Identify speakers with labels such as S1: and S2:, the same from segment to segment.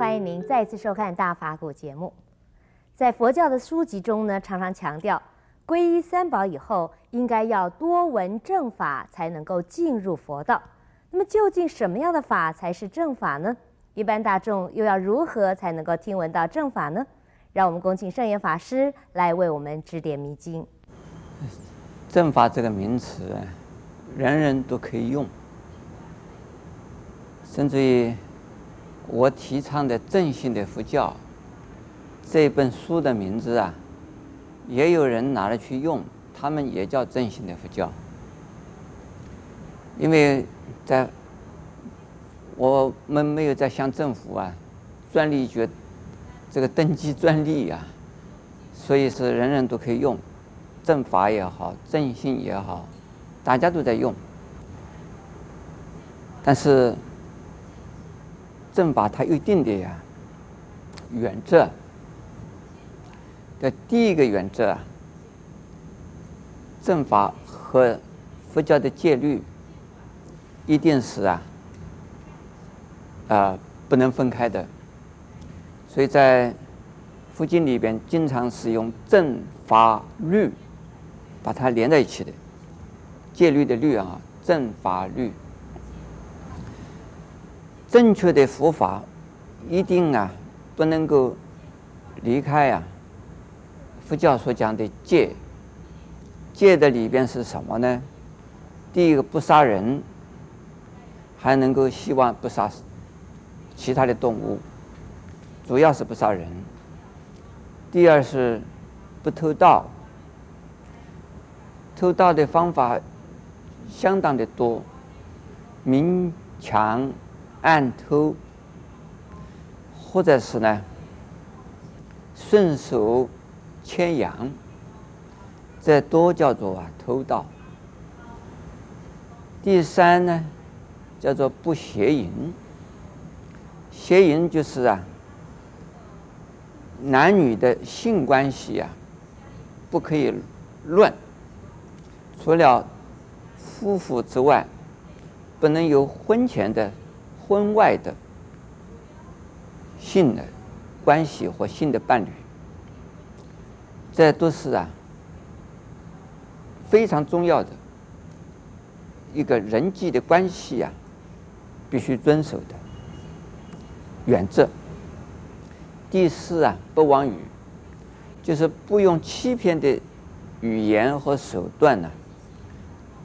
S1: 欢迎您再次收看《大法古》节目。在佛教的书籍中呢，常常强调皈依三宝以后，应该要多闻正法，才能够进入佛道。那么，究竟什么样的法才是正法呢？一般大众又要如何才能够听闻到正法呢？让我们恭请圣严法师来为我们指点迷津。
S2: 正法这个名词，人人都可以用，甚至于我提倡的正信的佛教这本书的名字啊，也有人拿来去用，他们也叫正信的佛教，因为在我们没有在向政府啊专利局这个登记专利啊，所以是人人都可以用，正法也好，正信也好，大家都在用，但是。正法它有一定的呀原则的第一个原则啊，正法和佛教的戒律一定是啊啊不能分开的，所以在佛经里边经常使用正法律把它连在一起的戒律的律啊，正法律。正确的佛法，一定啊，不能够离开啊。佛教所讲的戒，戒的里边是什么呢？第一个不杀人，还能够希望不杀其他的动物，主要是不杀人。第二是不偷盗，偷盗的方法相当的多，明抢。暗偷，或者是呢，顺手牵羊，这都叫做啊偷盗。第三呢，叫做不邪淫。邪淫就是啊，男女的性关系啊，不可以乱，除了夫妇之外，不能有婚前的。婚外的性的关系或性的伴侣，这都是啊非常重要的一个人际的关系啊，必须遵守的原则。第四啊，不妄语，就是不用欺骗的语言和手段呢，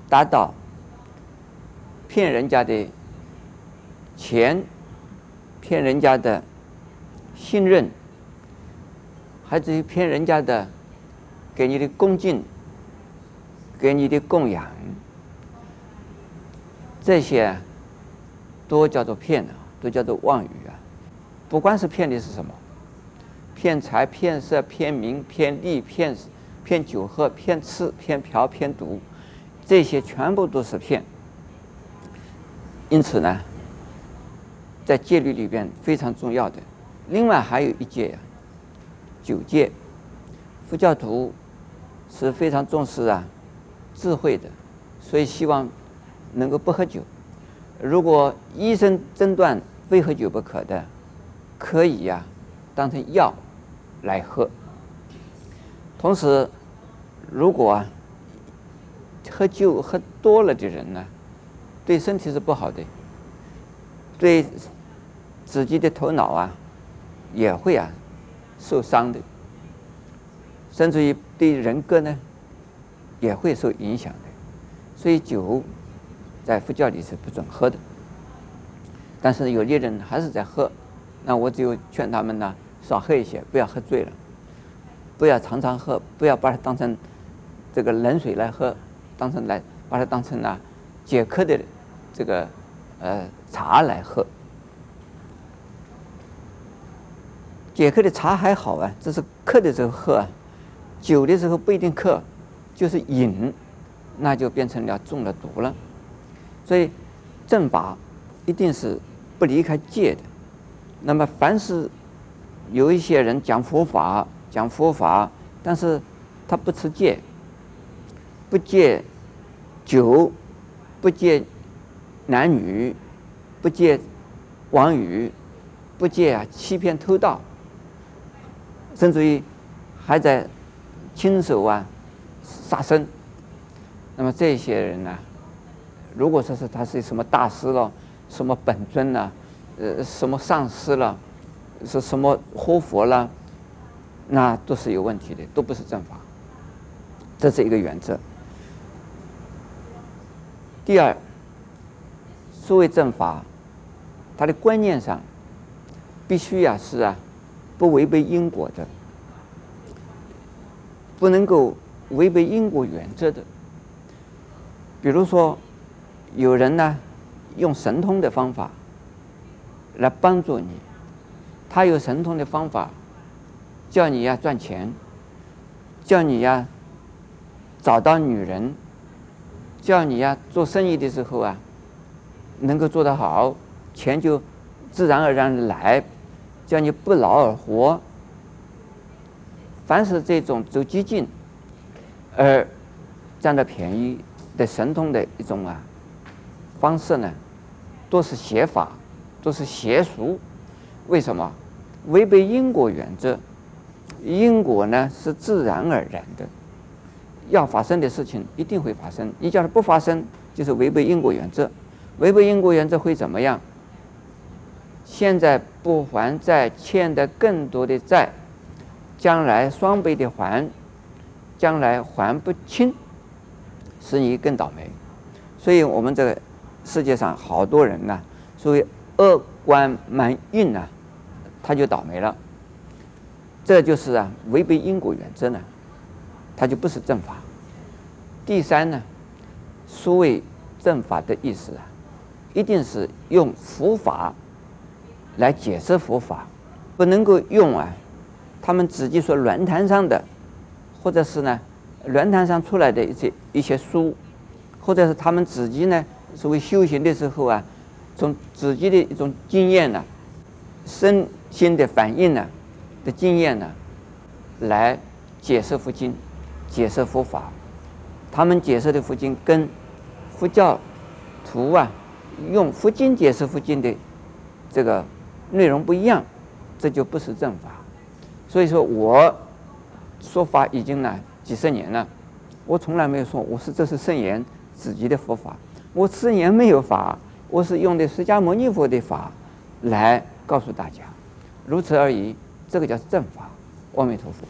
S2: 达到骗人家的。钱骗人家的信任，还至于骗人家的给你的恭敬、给你的供养，这些都叫做骗啊，都叫做妄语啊。不管是骗的是什么，骗财、骗色、骗名、骗利、骗骗酒喝、骗吃、骗嫖、骗赌，这些全部都是骗。因此呢。在戒律里边非常重要的，另外还有一戒呀，酒戒。佛教徒是非常重视啊智慧的，所以希望能够不喝酒。如果医生诊断非喝酒不可的，可以呀当成药来喝。同时，如果啊喝酒喝多了的人呢，对身体是不好的，对。自己的头脑啊，也会啊受伤的，甚至于对人格呢，也会受影响的。所以酒在佛教里是不准喝的。但是有些人还是在喝，那我只有劝他们呢，少喝一些，不要喝醉了，不要常常喝，不要把它当成这个冷水来喝，当成来把它当成呢解渴的这个呃茶来喝。解渴的茶还好啊，这是渴的时候喝啊，酒的时候不一定渴，就是饮，那就变成了中了毒了。所以正法一定是不离开戒的。那么凡是有一些人讲佛法，讲佛法，但是他不持戒，不戒酒，不戒男女，不戒妄语，不戒啊，欺骗偷盗，甚至于还在亲手啊杀生。那么这些人呢，如果说是他是什么大师了，什么本尊了，呃，什么上师了，是什么活佛了，那都是有问题的，都不是正法。这是一个原则。第二，所谓正法，它的观念上必须呀是啊，不违背因果的，不能够违背因果原则的。比如说，有人呢用神通的方法来帮助你，他有神通的方法，叫你呀赚钱，叫你呀找到女人，叫你呀做生意的时候啊能够做得好，钱就自然而然来，叫你不劳而获。凡是这种走激进而占到便宜。的神通的一种啊方式呢，都是邪法，都是邪术。为什么？违背因果原则。因果呢是自然而然的，要发生的事情一定会发生。你叫它不发生，就是违背因果原则。违背因果原则会怎么样？现在不还债，欠的更多的债，将来双倍的还，将来还不清。使你更倒霉，所以我们这个世界上好多人呢，所谓恶贯满盈呢，他就倒霉了。这就是啊，违背因果原则呢，他就不是正法。第三呢，所谓正法的意思啊，一定是用佛法来解释佛法，不能够用啊，他们自己说论坛上的，或者是呢。论坛上出来的一些一些书，或者是他们自己呢，所谓修行的时候啊，从自己的一种经验呢、啊，身心的反应呢、的经验呢、来解释佛经，解释佛法。他们解释的佛经跟佛教徒啊用佛经解释佛经的这个内容不一样，这就不是正法。所以说我说法已经呢。几十年了，我从来没有说我是这是圣言自己的佛法，我此言没有法，我是用的释迦牟尼佛的法来告诉大家，如此而已，这个叫正法。阿弥陀佛。